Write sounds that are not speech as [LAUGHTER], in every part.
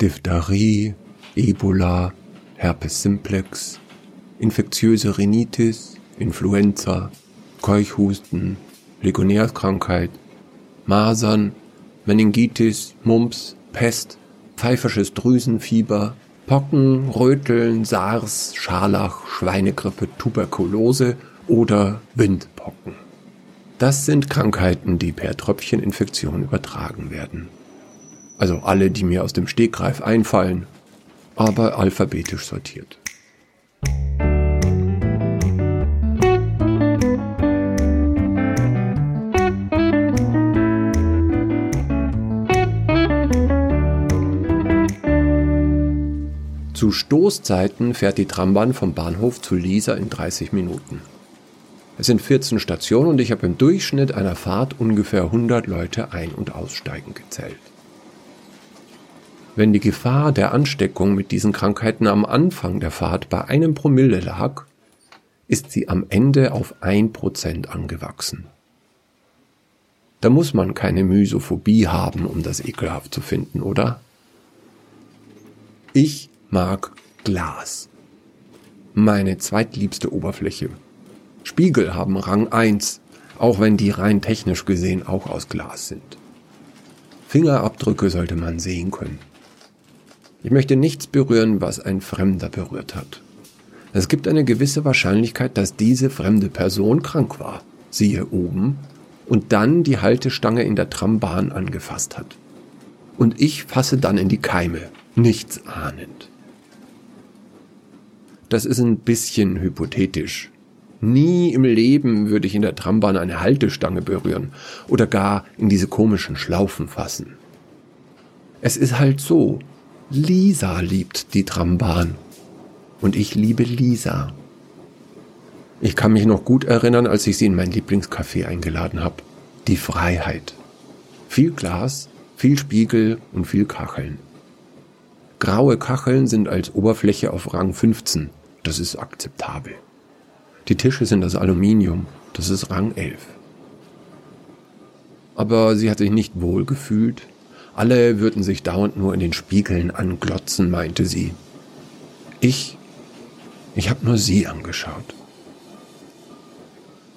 Diphtherie, Ebola, Herpes simplex, infektiöse Rhinitis, Influenza, Keuchhusten, Legionärskrankheit, Masern, Meningitis, Mumps, Pest, pfeifisches Drüsenfieber, Pocken, Röteln, SARS, Scharlach, Schweinegrippe, Tuberkulose oder Windpocken. Das sind Krankheiten, die per Tröpfcheninfektion übertragen werden. Also alle, die mir aus dem Stegreif einfallen, aber alphabetisch sortiert. Zu Stoßzeiten fährt die Trambahn vom Bahnhof zu Lisa in 30 Minuten. Es sind 14 Stationen und ich habe im Durchschnitt einer Fahrt ungefähr 100 Leute ein- und aussteigen gezählt. Wenn die Gefahr der Ansteckung mit diesen Krankheiten am Anfang der Fahrt bei einem Promille lag, ist sie am Ende auf ein Prozent angewachsen. Da muss man keine Mysophobie haben, um das ekelhaft zu finden, oder? Ich mag Glas. Meine zweitliebste Oberfläche. Spiegel haben Rang 1, auch wenn die rein technisch gesehen auch aus Glas sind. Fingerabdrücke sollte man sehen können. Ich möchte nichts berühren, was ein Fremder berührt hat. Es gibt eine gewisse Wahrscheinlichkeit, dass diese fremde Person krank war, siehe oben, und dann die Haltestange in der Trambahn angefasst hat. Und ich fasse dann in die Keime, nichts ahnend. Das ist ein bisschen hypothetisch, Nie im Leben würde ich in der Trambahn eine Haltestange berühren oder gar in diese komischen Schlaufen fassen. Es ist halt so. Lisa liebt die Trambahn. Und ich liebe Lisa. Ich kann mich noch gut erinnern, als ich sie in mein Lieblingscafé eingeladen habe. Die Freiheit. Viel Glas, viel Spiegel und viel Kacheln. Graue Kacheln sind als Oberfläche auf Rang 15. Das ist akzeptabel. Die Tische sind aus Aluminium. Das ist Rang 11. Aber sie hat sich nicht wohl gefühlt. Alle würden sich dauernd nur in den Spiegeln anglotzen, meinte sie. Ich, ich habe nur sie angeschaut.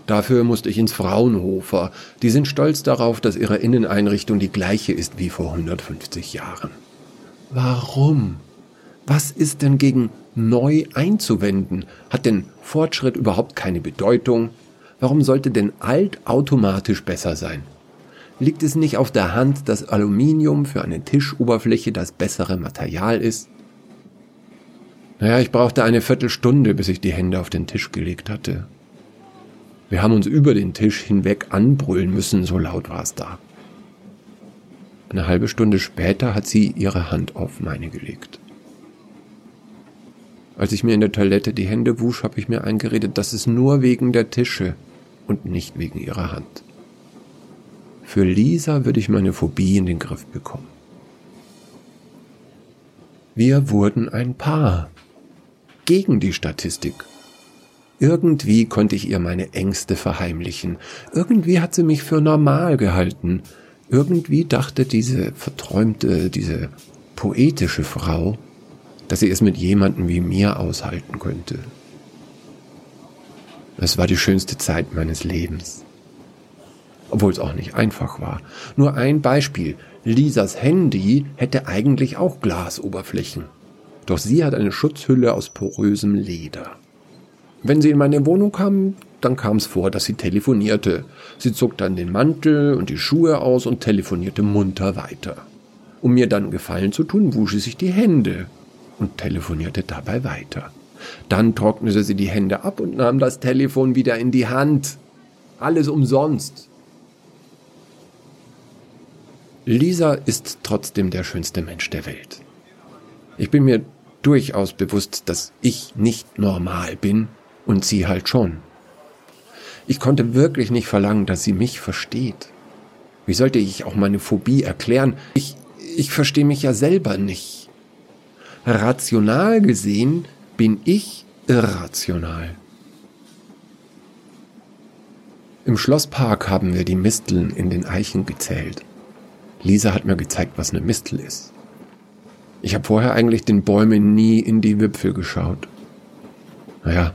Dafür musste ich ins Fraunhofer. Die sind stolz darauf, dass ihre Inneneinrichtung die gleiche ist wie vor 150 Jahren. Warum? Was ist denn gegen neu einzuwenden? Hat denn Fortschritt überhaupt keine Bedeutung? Warum sollte denn alt automatisch besser sein? Liegt es nicht auf der Hand, dass Aluminium für eine Tischoberfläche das bessere Material ist? Naja, ich brauchte eine Viertelstunde, bis ich die Hände auf den Tisch gelegt hatte. Wir haben uns über den Tisch hinweg anbrüllen müssen, so laut war es da. Eine halbe Stunde später hat sie ihre Hand auf meine gelegt. Als ich mir in der Toilette die Hände wusch, habe ich mir eingeredet, das ist nur wegen der Tische und nicht wegen ihrer Hand. Für Lisa würde ich meine Phobie in den Griff bekommen. Wir wurden ein Paar. Gegen die Statistik. Irgendwie konnte ich ihr meine Ängste verheimlichen. Irgendwie hat sie mich für normal gehalten. Irgendwie dachte diese verträumte, diese poetische Frau, dass sie es mit jemandem wie mir aushalten könnte. Es war die schönste Zeit meines Lebens. Obwohl es auch nicht einfach war. Nur ein Beispiel. Lisas Handy hätte eigentlich auch Glasoberflächen. Doch sie hat eine Schutzhülle aus porösem Leder. Wenn sie in meine Wohnung kam, dann kam es vor, dass sie telefonierte. Sie zog dann den Mantel und die Schuhe aus und telefonierte munter weiter. Um mir dann Gefallen zu tun, wusch sie sich die Hände und telefonierte dabei weiter. Dann trocknete sie die Hände ab und nahm das Telefon wieder in die Hand. Alles umsonst. Lisa ist trotzdem der schönste Mensch der Welt. Ich bin mir durchaus bewusst, dass ich nicht normal bin und sie halt schon. Ich konnte wirklich nicht verlangen, dass sie mich versteht. Wie sollte ich auch meine Phobie erklären? Ich, ich verstehe mich ja selber nicht. Rational gesehen bin ich irrational. Im Schlosspark haben wir die Misteln in den Eichen gezählt. Lisa hat mir gezeigt, was eine Mistel ist. Ich habe vorher eigentlich den Bäumen nie in die Wipfel geschaut. Naja,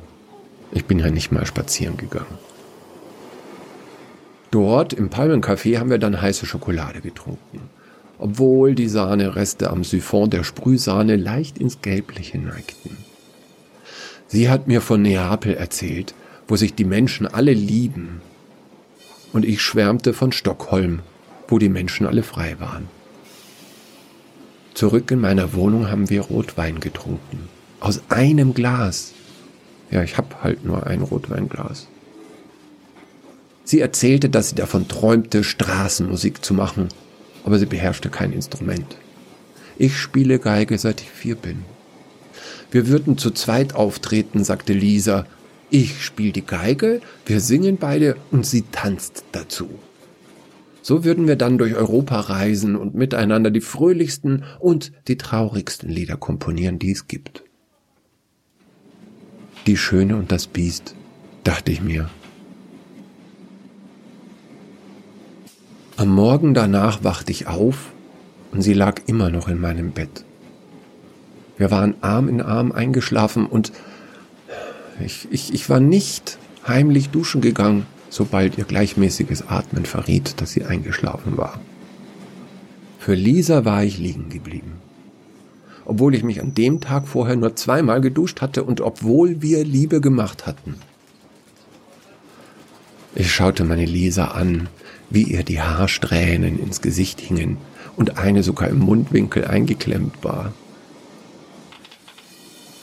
ich bin ja nicht mal spazieren gegangen. Dort im Palmencafé haben wir dann heiße Schokolade getrunken, obwohl die Sahnereste am Siphon der Sprühsahne leicht ins Gelbliche neigten. Sie hat mir von Neapel erzählt, wo sich die Menschen alle lieben. Und ich schwärmte von Stockholm, wo die Menschen alle frei waren. Zurück in meiner Wohnung haben wir Rotwein getrunken. Aus einem Glas. Ja, ich hab halt nur ein Rotweinglas. Sie erzählte, dass sie davon träumte, Straßenmusik zu machen, aber sie beherrschte kein Instrument. Ich spiele Geige, seit ich vier bin. Wir würden zu zweit auftreten, sagte Lisa. Ich spiele die Geige, wir singen beide und sie tanzt dazu. So würden wir dann durch Europa reisen und miteinander die fröhlichsten und die traurigsten Lieder komponieren, die es gibt. Die Schöne und das Biest, dachte ich mir. Am Morgen danach wachte ich auf und sie lag immer noch in meinem Bett. Wir waren Arm in Arm eingeschlafen und ich, ich, ich war nicht heimlich duschen gegangen, sobald ihr gleichmäßiges Atmen verriet, dass sie eingeschlafen war. Für Lisa war ich liegen geblieben. Obwohl ich mich an dem Tag vorher nur zweimal geduscht hatte und obwohl wir Liebe gemacht hatten. Ich schaute meine Lisa an, wie ihr die Haarsträhnen ins Gesicht hingen und eine sogar im Mundwinkel eingeklemmt war.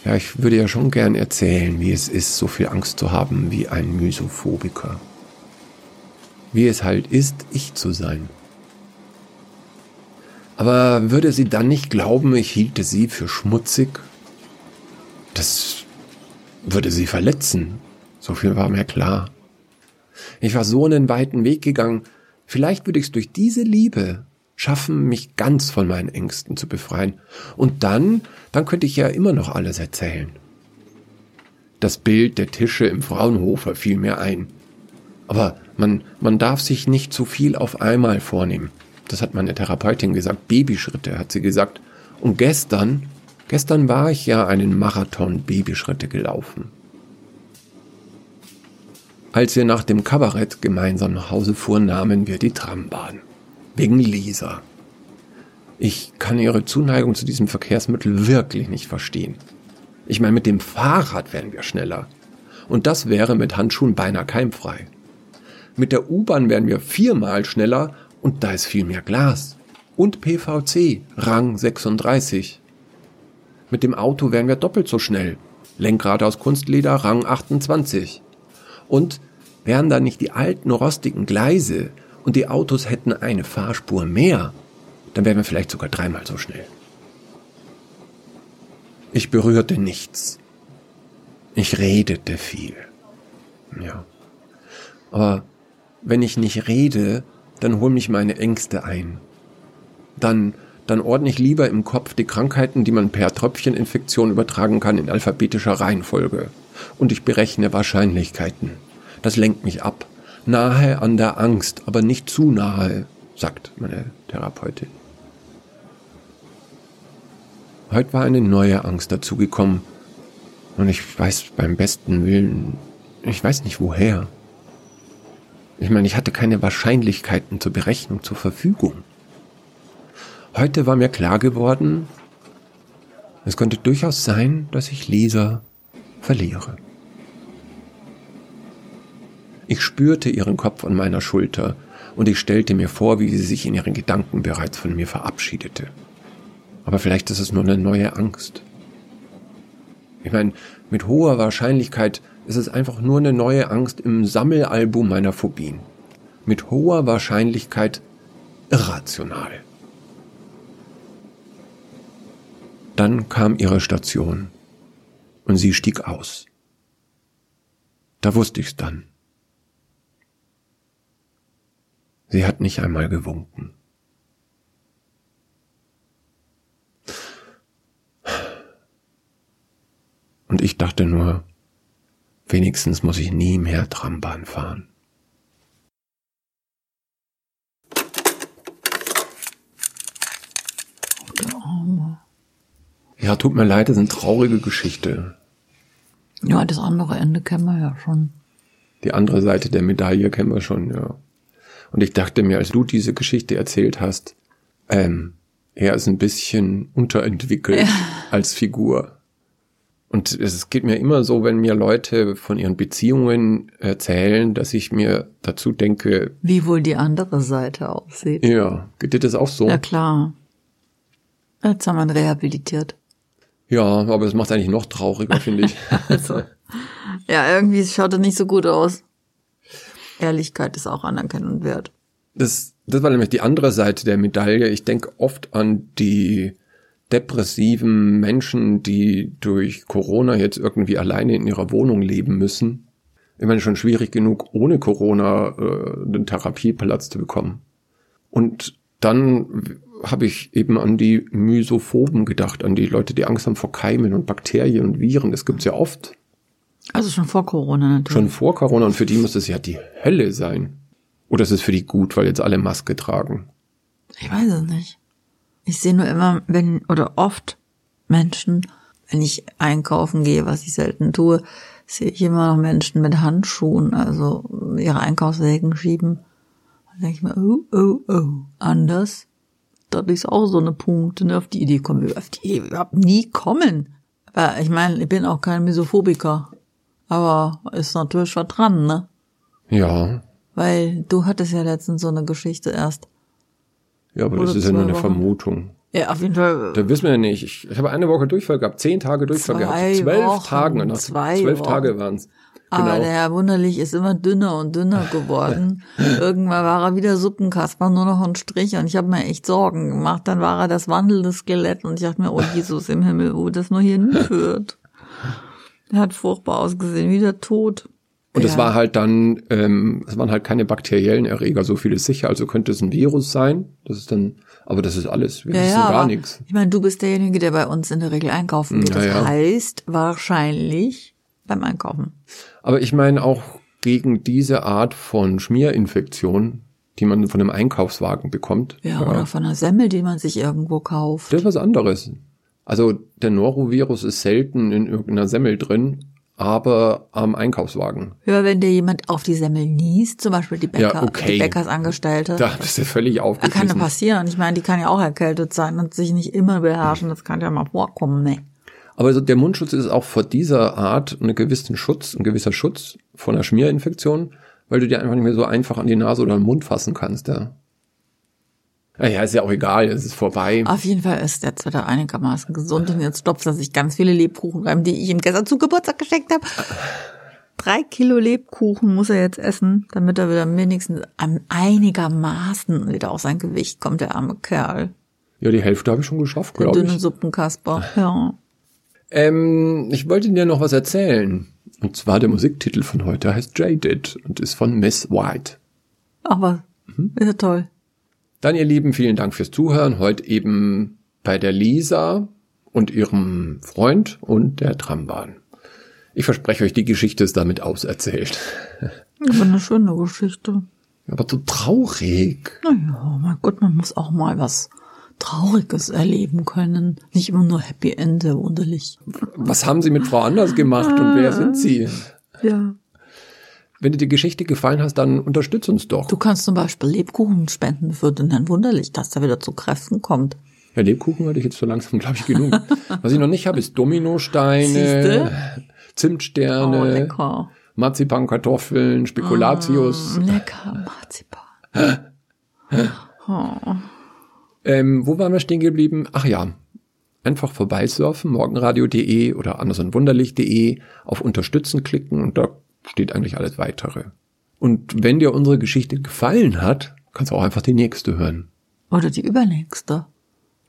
Ja, ich würde ja schon gern erzählen, wie es ist, so viel Angst zu haben wie ein Mysophobiker. Wie es halt ist, ich zu sein. Aber würde sie dann nicht glauben, ich hielte sie für schmutzig? Das würde sie verletzen. So viel war mir klar. Ich war so einen weiten Weg gegangen, Vielleicht würde ich es durch diese Liebe schaffen, mich ganz von meinen Ängsten zu befreien. Und dann, dann könnte ich ja immer noch alles erzählen. Das Bild der Tische im Fraunhofer fiel mir ein. Aber man, man darf sich nicht zu viel auf einmal vornehmen. Das hat meine Therapeutin gesagt. Babyschritte, hat sie gesagt. Und gestern, gestern war ich ja einen Marathon Babyschritte gelaufen. Als wir nach dem Kabarett gemeinsam nach Hause fuhren, nahmen wir die Trambahn. Wegen Lisa. Ich kann ihre Zuneigung zu diesem Verkehrsmittel wirklich nicht verstehen. Ich meine, mit dem Fahrrad wären wir schneller. Und das wäre mit Handschuhen beinahe keimfrei. Mit der U-Bahn wären wir viermal schneller und da ist viel mehr Glas. Und PVC, Rang 36. Mit dem Auto wären wir doppelt so schnell. Lenkrad aus Kunstleder, Rang 28. Und wären da nicht die alten rostigen Gleise und die Autos hätten eine Fahrspur mehr, dann wären wir vielleicht sogar dreimal so schnell. Ich berührte nichts. Ich redete viel. Ja. Aber wenn ich nicht rede, dann hol mich meine Ängste ein. Dann, dann ordne ich lieber im Kopf die Krankheiten, die man per Tröpfcheninfektion übertragen kann, in alphabetischer Reihenfolge. Und ich berechne Wahrscheinlichkeiten. Das lenkt mich ab. Nahe an der Angst, aber nicht zu nahe, sagt meine Therapeutin. Heute war eine neue Angst dazugekommen. Und ich weiß beim besten Willen, ich weiß nicht woher. Ich meine, ich hatte keine Wahrscheinlichkeiten zur Berechnung zur Verfügung. Heute war mir klar geworden, es könnte durchaus sein, dass ich Lisa verliere. Ich spürte ihren Kopf an meiner Schulter und ich stellte mir vor, wie sie sich in ihren Gedanken bereits von mir verabschiedete. Aber vielleicht ist es nur eine neue Angst. Ich meine, mit hoher Wahrscheinlichkeit ist es einfach nur eine neue Angst im Sammelalbum meiner Phobien. Mit hoher Wahrscheinlichkeit irrational. Dann kam ihre Station und sie stieg aus. Da wusste ich's dann. Sie hat nicht einmal gewunken. Und ich dachte nur, wenigstens muss ich nie mehr Trambahn fahren. Ja, tut mir leid, das ist eine traurige Geschichte. Ja, das andere Ende kennen wir ja schon. Die andere Seite der Medaille kennen wir schon, ja. Und ich dachte mir, als du diese Geschichte erzählt hast, ähm, er ist ein bisschen unterentwickelt ja. als Figur. Und es geht mir immer so, wenn mir Leute von ihren Beziehungen erzählen, dass ich mir dazu denke. Wie wohl die andere Seite aussieht. Ja, geht dir das auch so? Ja, klar. Jetzt haben wir ihn rehabilitiert. Ja, aber es macht eigentlich noch trauriger, finde ich. [LAUGHS] also, ja, irgendwie schaut er nicht so gut aus. Ehrlichkeit ist auch anerkennend wert. Das, das war nämlich die andere Seite der Medaille. Ich denke oft an die depressiven Menschen, die durch Corona jetzt irgendwie alleine in ihrer Wohnung leben müssen. Ich meine, schon schwierig genug, ohne Corona äh, einen Therapieplatz zu bekommen. Und dann habe ich eben an die Mysophoben gedacht, an die Leute, die Angst haben vor Keimen und Bakterien und Viren. Das gibt's ja oft. Also schon vor Corona natürlich. Schon vor Corona und für die muss es ja die Hölle sein. Oder ist es für die gut, weil jetzt alle Maske tragen? Ich weiß es nicht. Ich sehe nur immer, wenn, oder oft Menschen, wenn ich einkaufen gehe, was ich selten tue, sehe ich immer noch Menschen mit Handschuhen, also ihre Einkaufswägen schieben. Dann denke ich mir, oh, oh, oh, anders. Das ist auch so eine Punkte, ne? Auf die Idee kommen wir, auf die Idee überhaupt nie kommen. Aber ich meine, ich bin auch kein Misophobiker. Aber ist natürlich was dran, ne? Ja. Weil du hattest ja letztens so eine Geschichte erst. Ja, aber Oder das ist ja nur eine Wochen. Vermutung. Ja, auf jeden Fall. Da wissen wir ja nicht. Ich, ich habe eine Woche Durchfall gehabt, zehn Tage Durchfall gehabt. Zwölf Wochen, Tagen. Nach zwei zwölf Wochen. Tage waren's. Genau. Aber der Herr Wunderlich ist immer dünner und dünner geworden. [LAUGHS] Irgendwann war er wieder Suppenkasper, nur noch ein Strich. Und ich habe mir echt Sorgen gemacht. Dann war er das wandelnde Skelett. Und ich dachte mir, oh Jesus im Himmel, wo das nur hier hinführt. Er hat furchtbar ausgesehen, wie der Und es war halt dann, ähm, es waren halt keine bakteriellen Erreger, so viel ist sicher. Also könnte es ein Virus sein. Das ist dann, aber das ist alles. Wir ja, wissen ja, gar nichts. Ich meine, du bist derjenige, der bei uns in der Regel einkaufen geht. Das ja, heißt wahrscheinlich beim Einkaufen. Aber ich meine auch gegen diese Art von Schmierinfektion, die man von einem Einkaufswagen bekommt. Ja, oder von einer Semmel, die man sich irgendwo kauft. Das ist was anderes. Also der Norovirus ist selten in irgendeiner Semmel drin, aber am Einkaufswagen. Ja, wenn dir jemand auf die Semmel niest, zum Beispiel die, Bäcker, ja, okay. die Bäckersangestellte. Da bist du völlig aufgeschmissen. Kann ja passieren. Ich meine, die kann ja auch erkältet sein und sich nicht immer beherrschen. Das kann ja mal vorkommen, ne? Aber also der Mundschutz ist auch vor dieser Art einen gewissen Schutz, ein gewisser Schutz vor einer Schmierinfektion, weil du dir einfach nicht mehr so einfach an die Nase oder den Mund fassen kannst, ja. Ja, ist ja auch egal, es ist vorbei. Auf jeden Fall ist jetzt wieder einigermaßen gesund und jetzt stopft er sich ganz viele Lebkuchen rein, die ich ihm gestern zu Geburtstag geschenkt habe. Drei Kilo Lebkuchen muss er jetzt essen, damit er wieder wenigstens einigermaßen wieder auf sein Gewicht kommt, der arme Kerl. Ja, die Hälfte habe ich schon geschafft, glaube ich. Der dünne Suppenkasper, ja. Ähm, ich wollte dir noch was erzählen. Und zwar der Musiktitel von heute heißt Jaded und ist von Miss White. Aber, mhm. ist ja toll. Dann, ihr Lieben, vielen Dank fürs Zuhören. Heute eben bei der Lisa und ihrem Freund und der Trambahn. Ich verspreche euch, die Geschichte ist damit auserzählt. Eine schöne Geschichte. Aber so traurig. Naja, mein Gott, man muss auch mal was Trauriges erleben können. Nicht immer nur Happy End, wunderlich. Was haben Sie mit Frau Anders gemacht und wer sind Sie? Ja. Wenn dir die Geschichte gefallen hat, dann unterstütz uns doch. Du kannst zum Beispiel Lebkuchen spenden für den Herrn Wunderlich, dass er wieder zu Kräften kommt. Ja, Lebkuchen hatte ich jetzt so langsam, [LAUGHS] glaube ich, genug. Was ich noch nicht habe, ist Dominosteine, Siehste? Zimtsterne, oh, lecker. Marzipankartoffeln, Spekulatius. Mm, lecker, Marzipan. oh. [LAUGHS] ähm, wo waren wir stehen geblieben? Ach ja, einfach vorbeisurfen, morgenradio.de oder andersonwunderlich.de, auf Unterstützen klicken und da steht eigentlich alles weitere. Und wenn dir unsere Geschichte gefallen hat, kannst du auch einfach die nächste hören. Oder die übernächste.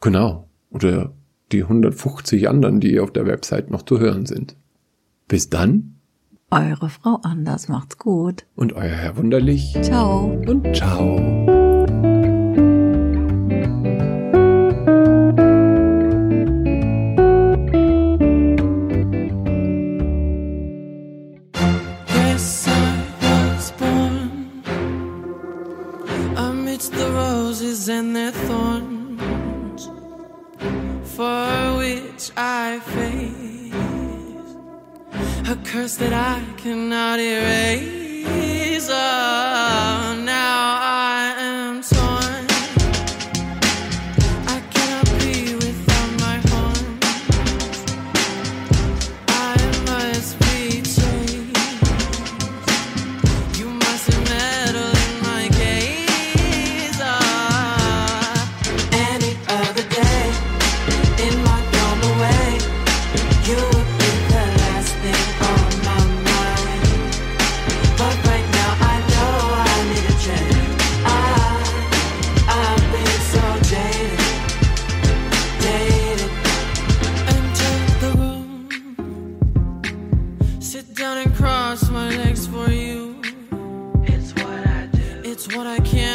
Genau. Oder die 150 anderen, die auf der Website noch zu hören sind. Bis dann. Eure Frau Anders macht's gut. Und euer Herr Wunderlich. Ciao. Und ciao. what I can.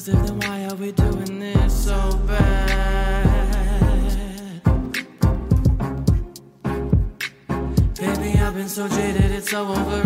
Cause if then why are we doing this so bad? Baby, I've been so jaded, it's so over.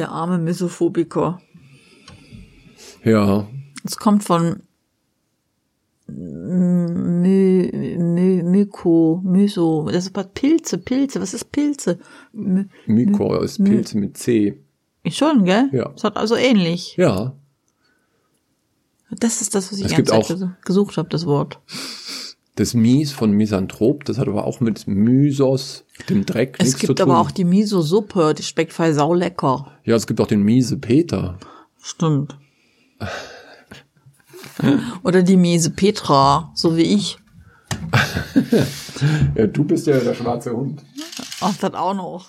Der arme Misophobiker. Ja. Es kommt von My, My, Myko, Myso, das ist Pilze, Pilze, was ist Pilze? My, Myko ist Pilze mit C. Schon, gell? Ja. Es hat also ähnlich. Ja. Das ist das, was ich die gesucht habe, das Wort. Das Mies von Misanthrop, das hat aber auch mit Mysos, dem Dreck, Es nichts zu gibt tun. aber auch die Miso-Suppe, die schmeckt voll saulecker. ja, es gibt auch den Miese Peter. Stimmt. [LAUGHS] Oder die miese Petra, so wie ich. [LAUGHS] Ja, du bist ja der schwarze Hund. Ach, das auch noch.